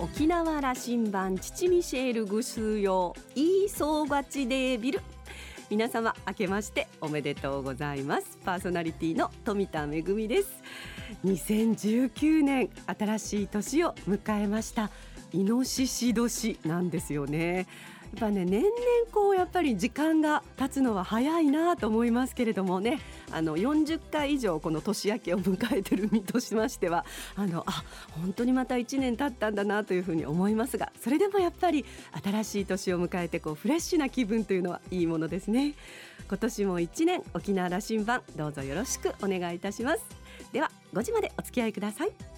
沖縄羅針盤父ミシェールグスーヨーイーソーバチデービル。皆様明けましておめでとうございます。パーソナリティの富田恵です。2019年新しい年を迎えました。イノシシ年なんですよね。っぱね年々こうやっぱり時間が経つのは早いなと思いますけれどもね。あの40回以上この年明けを迎えてる身としましてはあのあ本当にまた1年経ったんだなというふうに思いますがそれでもやっぱり新しい年を迎えてこうフレッシュな気分というのはいいものですね。今年も1年沖縄羅針盤どうぞよろしくお願いいたします。では5時までお付き合いください。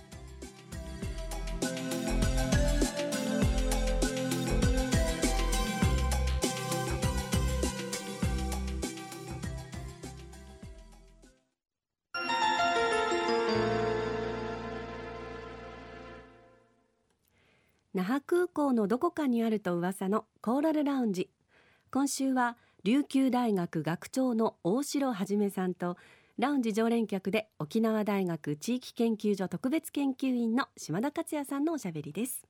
港のどこかにあると噂のコーラルラウンジ。今週は琉球大学学長の大城はじめさんとラウンジ常連客で沖縄大学地域研究所特別研究員の島田克也さんのおしゃべりです。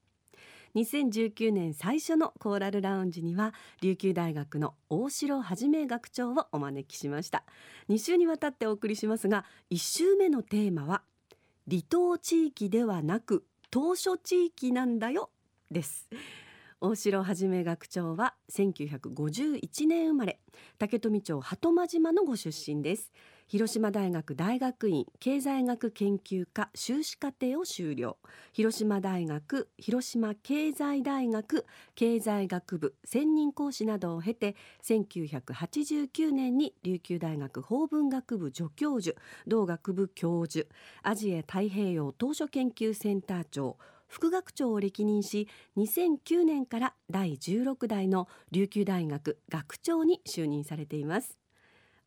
2019年最初のコーラルラウンジには琉球大学の大城はじめ学長をお招きしました。2週にわたってお送りしますが1週目のテーマは離島地域ではなく島嶼地域なんだよです。大城はじめ学長は1951年生まれ竹富町鳩間島のご出身です。広島大学大学院経済学研究科修士課程を修了。広島大学広島経済大学経済学部専任講師などを経て1989年に琉球大学法文学部助教授同学部教授アジア太平洋島嶼研究センター長副学長を歴任し2009年から第16代の琉球大学学長に就任されています。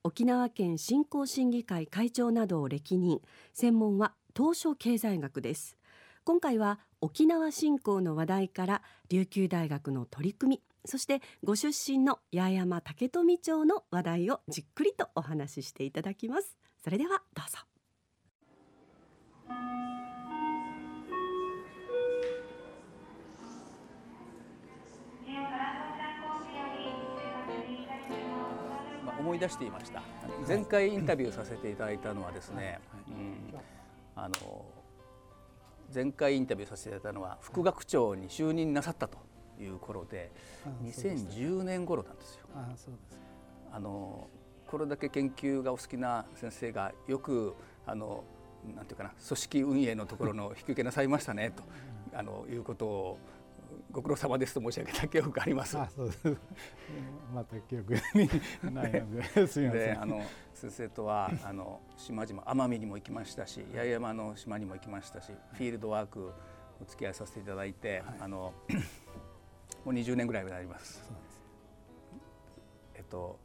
沖縄県振興審議会会長などを歴任。専門は東証経済学です。今回は沖縄振興の話題から琉球大学の取り組みそしてご出身の八重山竹富町の話題をじっくりとお話ししていただきます。それではどうぞ。思い出していました。前回インタビューさせていただいたのはですね、うん、あの前回インタビューさせていただいたのは副学長に就任なさったという頃で2010年頃なんですよ。あのこれだけ研究がお好きな先生がよくあのなんていうかな組織運営のところの引き受けなさいましたねとあのいうことをご苦労様ですと申し上げた記憶があります。あそうです。また記憶にないので、すみません。あの先生とはあの島々奄美にも行きましたし、八重山の島にも行きましたし、フィールドワークお付き合いさせていただいて、はい、あの もう20年ぐらいになります。えっと。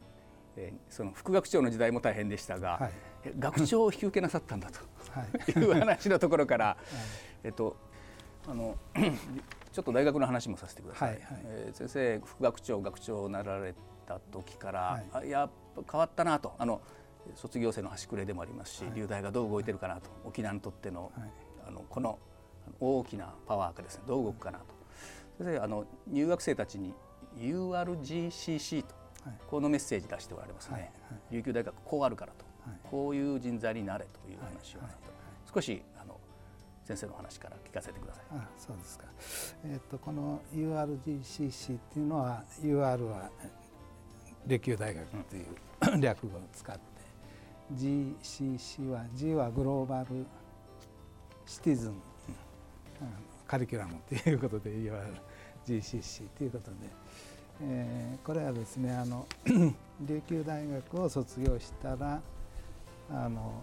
えー、その副学長の時代も大変でしたが、はい、学長を引き受けなさったんだと、はい、いう話のところから、はい、えっとあのちょっと大学の話もさせてください、はいはい、えー、先生副学長学長になられた時から、はい、あやっぱ変わったなと。あの卒業生の端くれでもありますし、はい、流大がどう動いてるかなと。沖縄にとっての,、あのこの大きなパワーがですねどう動くかなと。先生あの入学生たちに URGCC と、このメッセージ出しておられますね、琉球大学こうあるからと、こういう人材になれという話を、少し先生の話から聞かせてください。あそうですか。えっ、ー、とこの URGCC っていうのは UR は琉球大学という、うん、略語を使って GCC は G はグローバルシティズン、うん、カリキュラムということで URGCC ということで、えー、これはですねあの 琉球大学を卒業したらあの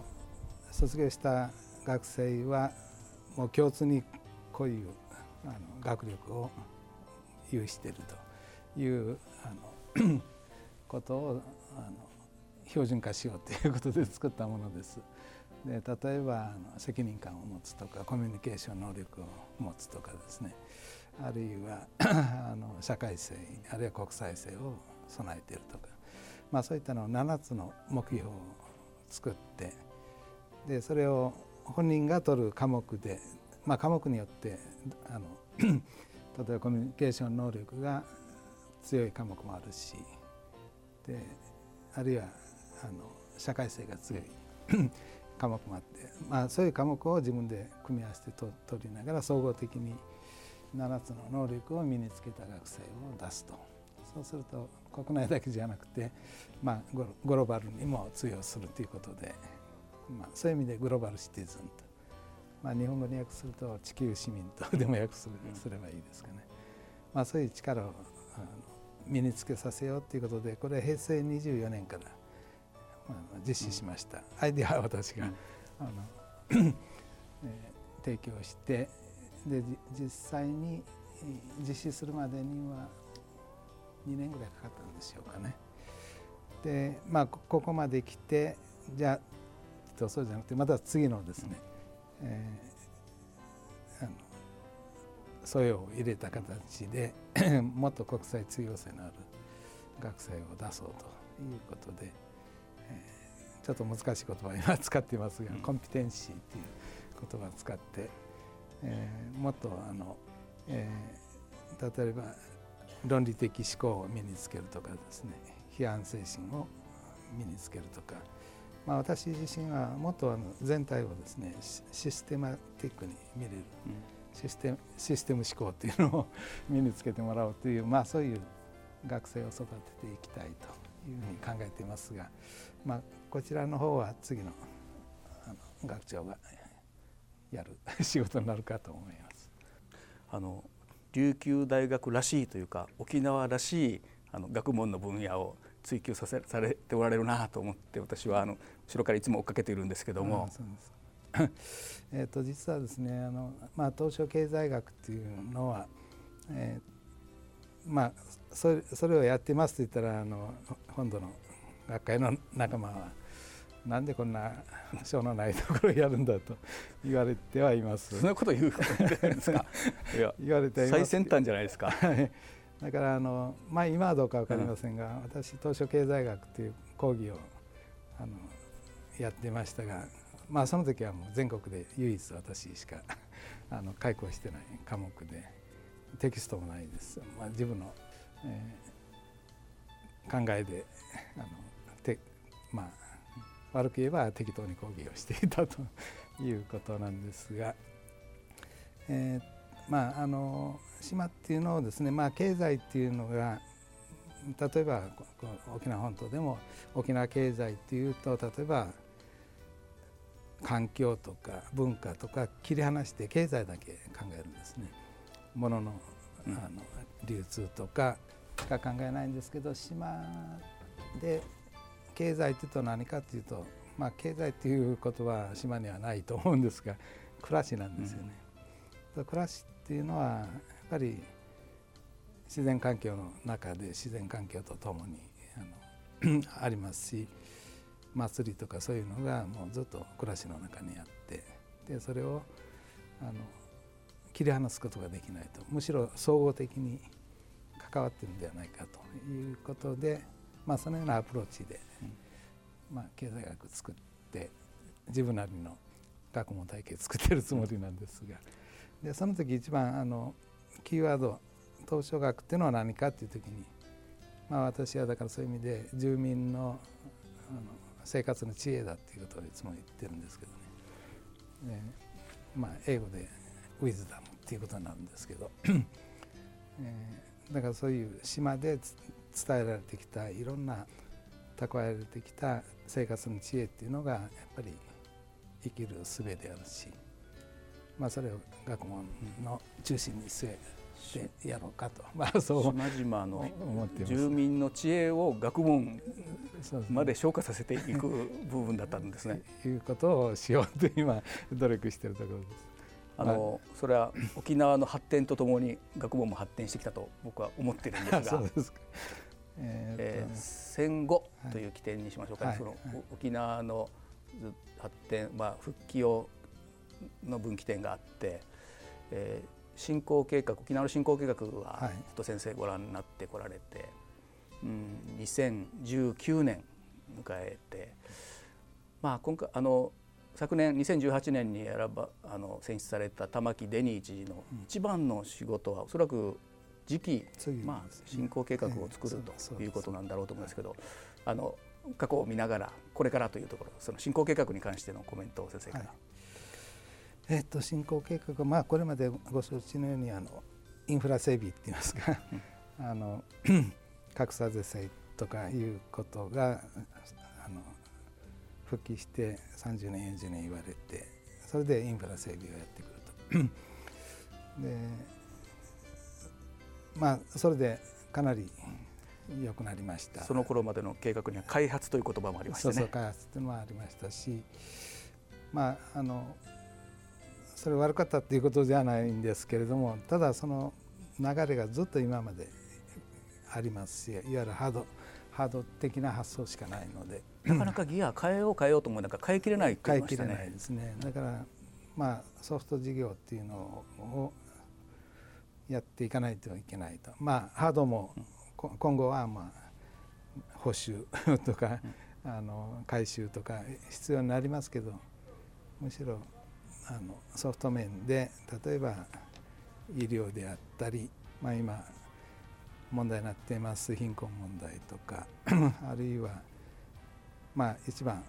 卒業した学生はもう共通にこういうあの学力を有しているというあのことをあの 標準化しようということで作ったものです。で例えばあの責任感を持つとかコミュニケーション能力を持つとかですねあるいはあの社会性あるいは国際性を備えているとか、まあ、そういったのを7つの目標を作ってでそれを本人が取る科目で、まあ、科目によってあの 例えばコミュニケーション能力が強い科目もあるしであるいはあの社会性が強い 科目もあって、まあ、そういう科目を自分で組み合わせてと取りながら総合的に7つの能力を身につけた学生を出すと。そうすると国内だけじゃなくて、まあ、グローバルにも通用するということで、まあ、そういう意味でグローバルシティズンと、まあ、日本語に訳すると地球市民と でも訳すすればいいですかね、まあ、そういう力をあの身につけさせようということでこれは平成24年から実施しました、アイデアは私が、あのえー、提供してで実際に実施するまでには2年ぐらいかかったんでしょうかね。でまあここまで来てじゃあそうじゃなくてまた次のですね、えー、あの素養を入れた形で もっと国際通用性のある学生を出そうということで。ちょっと難しい言葉今使っていますが、うん、コンピテンシーっていう言葉を使って、えー、もっとあの、えー、例えば論理的思考を身につけるとかですね批判精神を身につけるとか、まあ、私自身はもっとあの全体をですねシステマティックに見れる、うん、システムシステム思考っていうのを 身につけてもらおうという、まあ、そういう学生を育てていきたいというふうに考えていますが、まあ、こちらの方は次のあの学長がやる 仕事になるかと思います。あの琉球大学らしいというか沖縄らしいあの学問の分野を追求させされておられるなと思って私はあの後ろからいつも追っかけているんですけども。えーと実はですねあの、まあ、東証経済学っていうのは、えー、まあそれそれをやってますと言ったらあの本土の学会の仲間はなんでこんな賞のないところをやるんだと 言われてはいます。そんなこと言うですか？いや言われて最先端じゃないですか。だからあのまあ今はどうかわかりませんが、うん、私東証経済学という講義をあのやってましたが、まあその時はもう全国で唯一私しか あの開講してない科目でテキストもないです。まあ自分の、えー、考えであのてまあ悪く言えば適当に講義をしていたということなんですが、えー、まああの島っていうのをですね、まあ、経済っていうのが例えば沖縄本島でも沖縄経済っていうと例えば環境とか文化とか切り離して経済だけ考えるんですね。もののあの流通とかしか考えないんですけど島で経済というと何かというと、まあ、経済ということは島にはないと思うんですが暮らしなんですよね。うん、暮らしっていうのはやっぱり自然環境の中で自然環境とともにあの ありますし祭りとかそういうのがもうずっと暮らしの中にあってでそれをあの切り離すことができないとむしろ総合的に関わってるんではないかということでまあ、そのようなアプローチで、まあ、経済学作って自分なりの学問体系作ってるつもりなんですがでその時一番あのキーワード東証学っていうのは何かっていう時に、まあ、私はだからそういう意味で住民のあの生活の知恵だっていうことをいつも言ってるんですけどね。でまあ、英語で「ウィズダム」っていうことなんですけど、えー、だからそういう島で伝えられてきたいろんな蓄えられてきた生活の知恵っていうのがやっぱり生きる術であるし、まあ、それを学問の中心に据えてやろうかと、まあ、そう。島々の住民の知恵を学問まで昇華させていく部分だったんですね。いうことをしようと今努力しているところです。あの、それは沖縄の発展とともに学問も発展してきたと僕は思ってるんですが。そうですか。えー、戦後という起点にしましょうか、ね、その沖縄の発展、まあ、復帰をの分岐点があって、えー、振興計画沖縄の振興計画はずっと先生ご覧になってこられて、うん、2019年迎えて、まあ、今回あの昨年2018年に選ばあの選出された玉城デニー知事の一番の仕事はおそらく次期、まあ、進行計画を作るということなんだろうと思いますけど、あの過去を見ながらこれからというところその進行計画に関してのコメントを先生から。はい、えー、っと進行計画まあこれまでご承知のようにあのインフラ整備って言いますかあの 格差是正とかいうことがあの復帰して30年40年言われてそれでインフラ整備をやってくると。でまあそれでかなり良くなりました。その頃までの計画には開発という言葉もありましたね。そうそう開発というのもありましたしまああのそれ悪かったっていうことじゃないんですけれどもただその流れがずっと今までありますしいわゆるハードハード的な発想しかないのでなかなかギア変えよう変えようと思うなんか変えきれないって言いましたね。変えきれないですねだからまあソフト事業っていうのをやっていかないといけないとまあハードも今後はまあ補修とかあの回収とか必要になりますけどむしろあのソフト面で例えば医療であったり、まあ、今問題になっています貧困問題とか あるいはまあ一番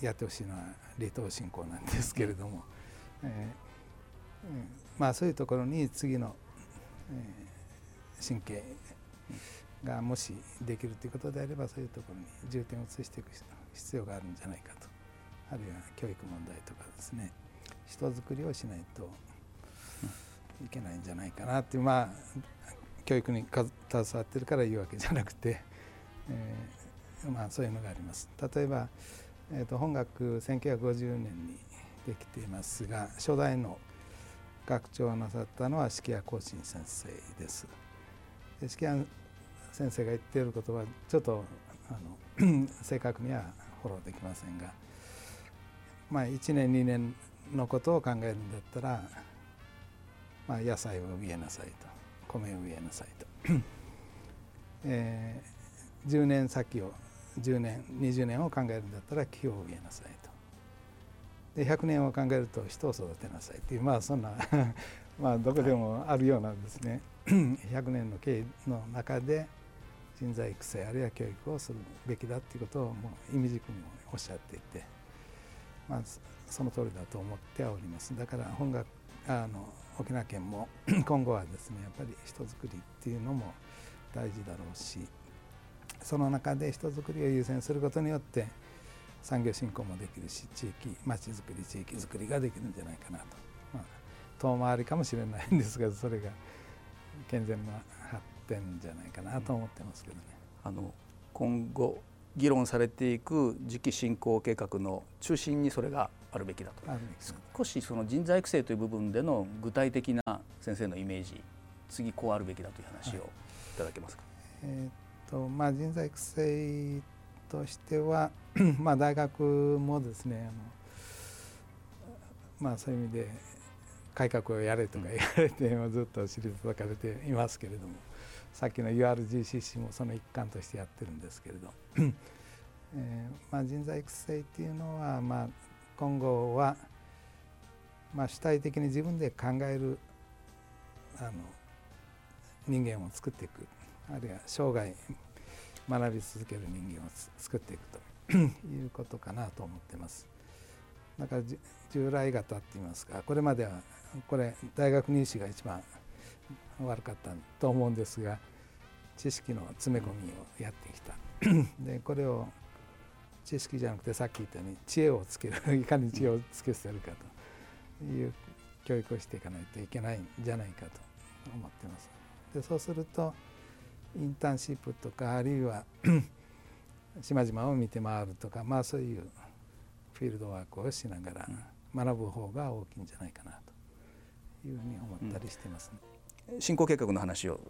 やってほしいのは離島振興なんですけれども、えー、まあそういうところに次の、えー、神経がもしできるということであればそういうところに重点を移していく必要があるんじゃないかとあるいは教育問題とかですね人づくりをしないといけないんじゃないかなってまあ教育に携わってるから言うわけじゃなくて、えー、まあそういうのがあります。例えば、えー、と本学1950年にできていますが初代の学長をなさったのは式谷光信先生です。で式谷先生が言っていることはちょっとあの 正確にはフォローできませんが、まあ、1年2年のことを考えるんだったら、まあ、野菜を植えなさいと米を植えなさいと、えー、10年先を10年20年を考えるんだったら木を植えなさいと。で100年を考えると人を育てなさいっていうまあそんな まあどこでもあるようなんですね。100年の経緯の中で人材育成あるいは教育をするべきだっていうことをもう意味軸におっしゃっていて、まあ、その通りだと思ってはおりますだから本学あの沖縄県も 今後はですねやっぱり人づくりっていうのも大事だろうしその中で人づくりを優先することによって産業振興もできるし地域町づくり地域づくりができるんじゃないかなと、まあ、遠回りかもしれないんですがそれが健全な発展じゃないかなと思ってますけどね。あの今後議論されていく次期振興計画の中心にそれがあるべきだと。少しその人材育成という部分での具体的な先生のイメージ次こうあるべきだという話をい。ただけますか？はい、えー、っとまあ、人材育成としては まあ大学もですねあの、まあ、そういう意味で改革をやれとか言われて、うん、ずっと退かれていますけれどもさっきの URGCC もその一環としてやってるんですけれど、えーまあ、人材育成っていうのは、まあ、今後は、まあ、主体的に自分で考えるあの人間を作っていく。あるいは生涯学び続ける人間を作っていくと。いうことかなと思ってます。だから従来型って言いますか。これまではこれ大学入試が一番悪かったと思うんですが知識の詰め込みをやってきた。でこれを知識じゃなくてさっき言ったように知恵をつけるいかに知恵をつけせるかという教育をしていかないといけないんじゃないかと思ってます。でそうするとインターンシップとかあるいは 島々を見て回るとかまあそういうフィールドワークをしながら学ぶ方が大きいんじゃないかなというふうに思ったりしてますね。うん、進行計画の話を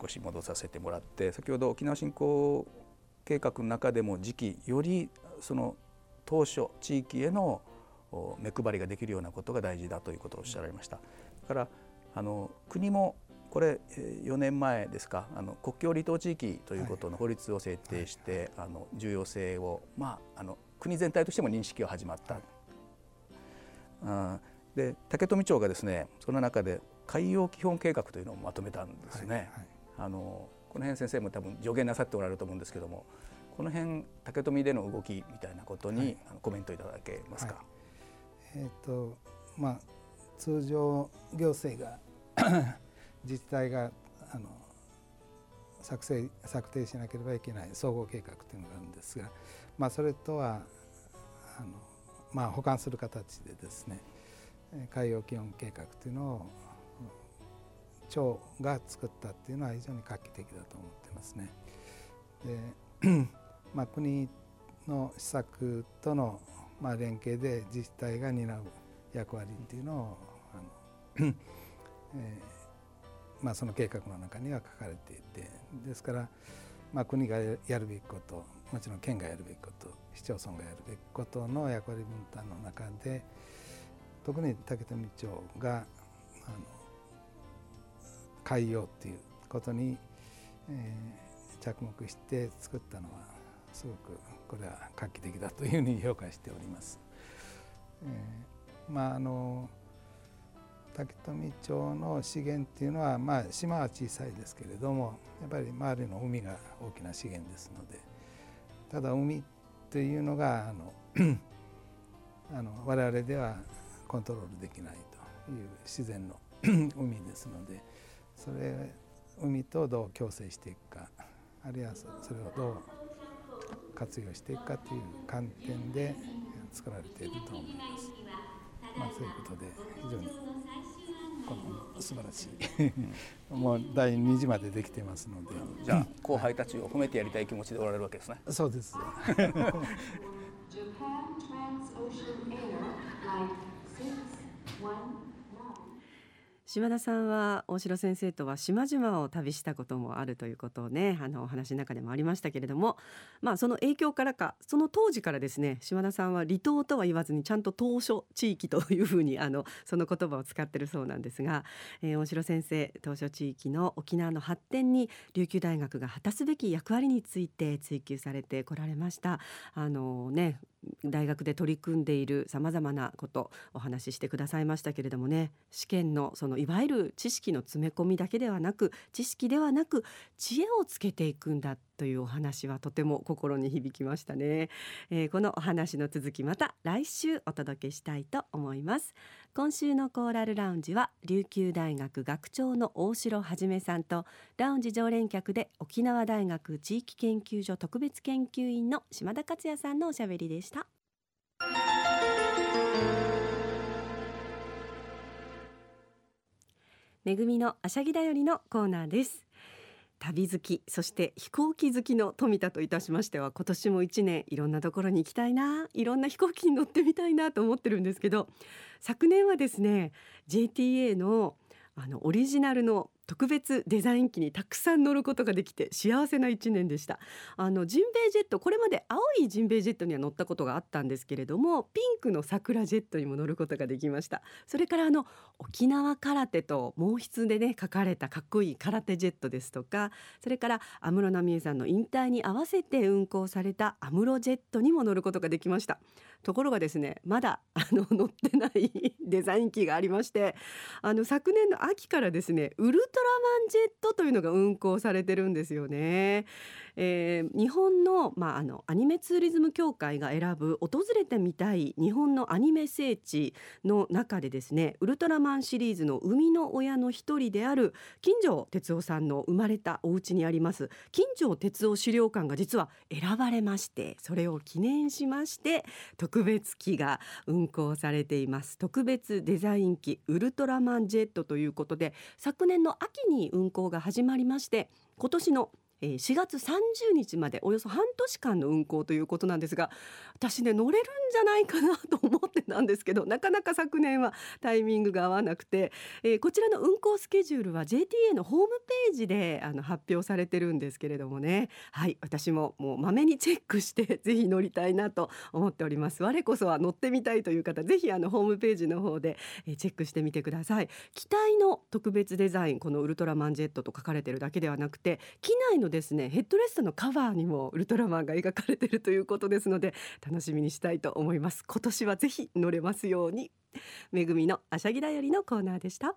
少し戻させてもらって、はい、先ほど沖縄振興計画の中でも時期よりその当初地域への目配りができるようなことが大事だということをおっしゃられました。だからあの国もこれ4年前ですかあの国境離島地域ということの法律を制定して、はい、あの重要性を、まあ、あの国全体としても認識が始まった。あで竹富町がですねその中で海洋基本計画というのをまとめたんですね。はいはい、あのこの辺先生も多分助言なさっておられると思うんですけどもこの辺竹富での動きみたいなことに、はい、コメントいただけますか？えっ、ー、とまあ通常行政が 自治体があの作成策定しなければいけない総合計画というのがあるんですが、まあ、それとはあの、まあ、補完する形でですね海洋基本計画というのを町が作ったっていうのは非常に画期的だと思ってますね。で まあ、国の施策とのまあ連携で自治体が担う役割っていうのをあの、えーまあ、その計画の中には書かれていてですから、まあ、国がやるべきこともちろん県がやるべきこと市町村がやるべきことの役割分担の中で特に竹富町があの海洋っていうことに、えー、着目して作ったのはすごくこれは画期的だというふうに評価しております。えー、まああの竹富町の資源っていうのは、まあ、島は小さいですけれどもやっぱり周りの海が大きな資源ですのでただ海というのがあの あの我々ではコントロールできないという自然の 海ですのでそれ海とどう共生していくかあるいはそれをどう活用していくかという観点で作られていると思います。まあ、そういうことで非常にこの素晴らしい もう第2次までできてますので。じゃあ後輩たちを褒めてやりたい気持ちでおられるわけですね。そうです島田さんは大城先生とは島々を旅したこともあるということをねあのお話の中でもありましたけれどもまあその影響からかその当時からですね島田さんは離島とは言わずにちゃんと島嶼地域というふうにあのその言葉を使ってるそうなんですが、えー、大城先生島嶼地域の沖縄の発展に琉球大学が果たすべき役割について追求されてこられました。あのね大学で取り組んでいるさまざまなことお話ししてくださいましたけれどもね。試験のそのいわゆる知識の詰め込みだけではなく知識ではなく知恵をつけていくんだというお話はとても心に響きましたね、えー、このお話の続きまた来週お届けしたいと思います。今週のコーラルラウンジは琉球大学学長の大城はじめさんとラウンジ常連客で沖縄大学地域研究所特別研究員の島田克也さんのおしゃべりでした。恵みのあしゃぎだよりのコーナーです。旅好きそして飛行機好きの富田といたしましては今年も1年いろんなところに行きたいないろんな飛行機に乗ってみたいなと思ってるんですけど昨年はですね JTA のあのオリジナルの特別デザイン機にたくさん乗ることができて幸せな一年でした。あのジンベエジェットこれまで青いジンベエジェットには乗ったことがあったんですけれどもピンクの桜ジェットにも乗ることができました。それからあの沖縄空手と毛筆でね書かれたかっこいい空手ジェットですとかそれから安室奈美恵さんの引退に合わせて運行された安室ジェットにも乗ることができました。ところがですねまだあの乗ってない デザイン機がありましてあの昨年の秋からですねウルトラマンジェットというのが運行されてるんですよね。えー、日本の,、まあ、あのアニメツーリズム協会が選ぶ訪れてみたい日本のアニメ聖地の中でですねウルトラマンシリーズの生みの親の一人である金城哲夫さんの生まれたお家にあります。金城哲夫資料館が実は選ばれましてそれを記念しまして特別機が運行されています。特別デザイン機ウルトラマンジェットということで昨年の秋に運行が始まりまして今年の4月30日までおよそ半年間の運行ということなんですが私ね乗れるんじゃないかなと思ってたんですけどなかなか昨年はタイミングが合わなくて、えー、こちらの運行スケジュールは JTA のホームページであの発表されてるんですけれどもね。はい私ももうまめにチェックして ぜひ乗りたいなと思っております。我こそは乗ってみたいという方ぜひあのホームページの方で、えー、チェックしてみてください。機体の特別デザインこのウルトラマンジェットと書かれてるだけではなくて機内のですねヘッドレストのカバーにもウルトラマンが描かれているということですので楽しみにしたいと思います。今年はぜひ乗れますように。めぐみのあしゃぎだよりのコーナーでした。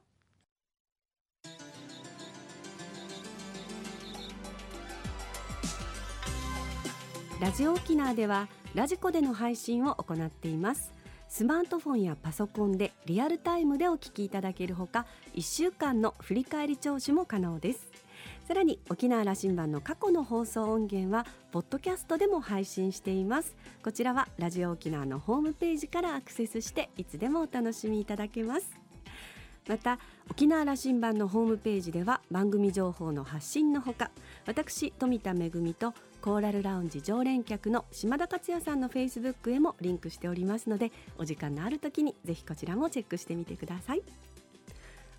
ラジオ沖縄ではラジコでの配信を行っています。スマートフォンやパソコンでリアルタイムでお聞きいただけるほか1週間の振り返り聴取も可能です。さらに沖縄羅針盤の過去の放送音源はポッドキャストでも配信しています。こちらはラジオ沖縄のホームページからアクセスしていつでもお楽しみいただけます。また沖縄羅針盤のホームページでは番組情報の発信のほか私富田恵とコーラルラウンジ常連客の島田克也さんのフェイスブックへもリンクしておりますのでお時間のある時にぜひこちらもチェックしてみてください。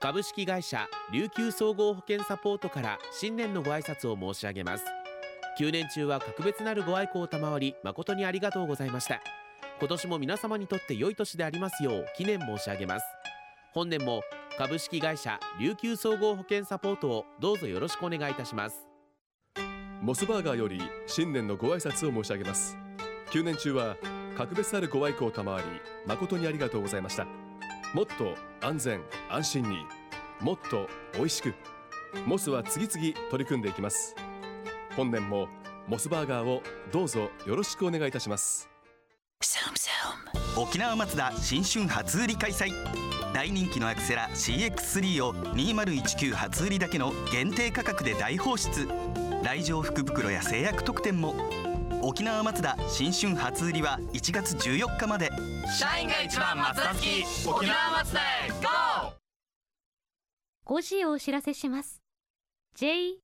株式会社琉球総合保険サポートから新年のご挨拶を申し上げます。9年中は格別なるご愛顧を賜り誠にありがとうございました。今年も皆様にとって良い年でありますよう記念申し上げます。本年も株式会社琉球総合保険サポートをどうぞよろしくお願いいたします。モスバーガーより新年のご挨拶を申し上げます。9年中は格別なるご愛顧を賜り誠にありがとうございました。もっと安全安心にもっと美味しく。モスは次々取り組んでいきます。本年もモスバーガーをどうぞよろしくお願いいたします。沖縄マツダ新春初売り開催。大人気のアクセラ CX3 を2019初売りだけの限定価格で大放出。来場福袋や制約特典も沖縄マツダ新春初売りは1月14日まで。社員が一番松田好き。沖縄マツダへ GO! 5時をお知らせします。JOXR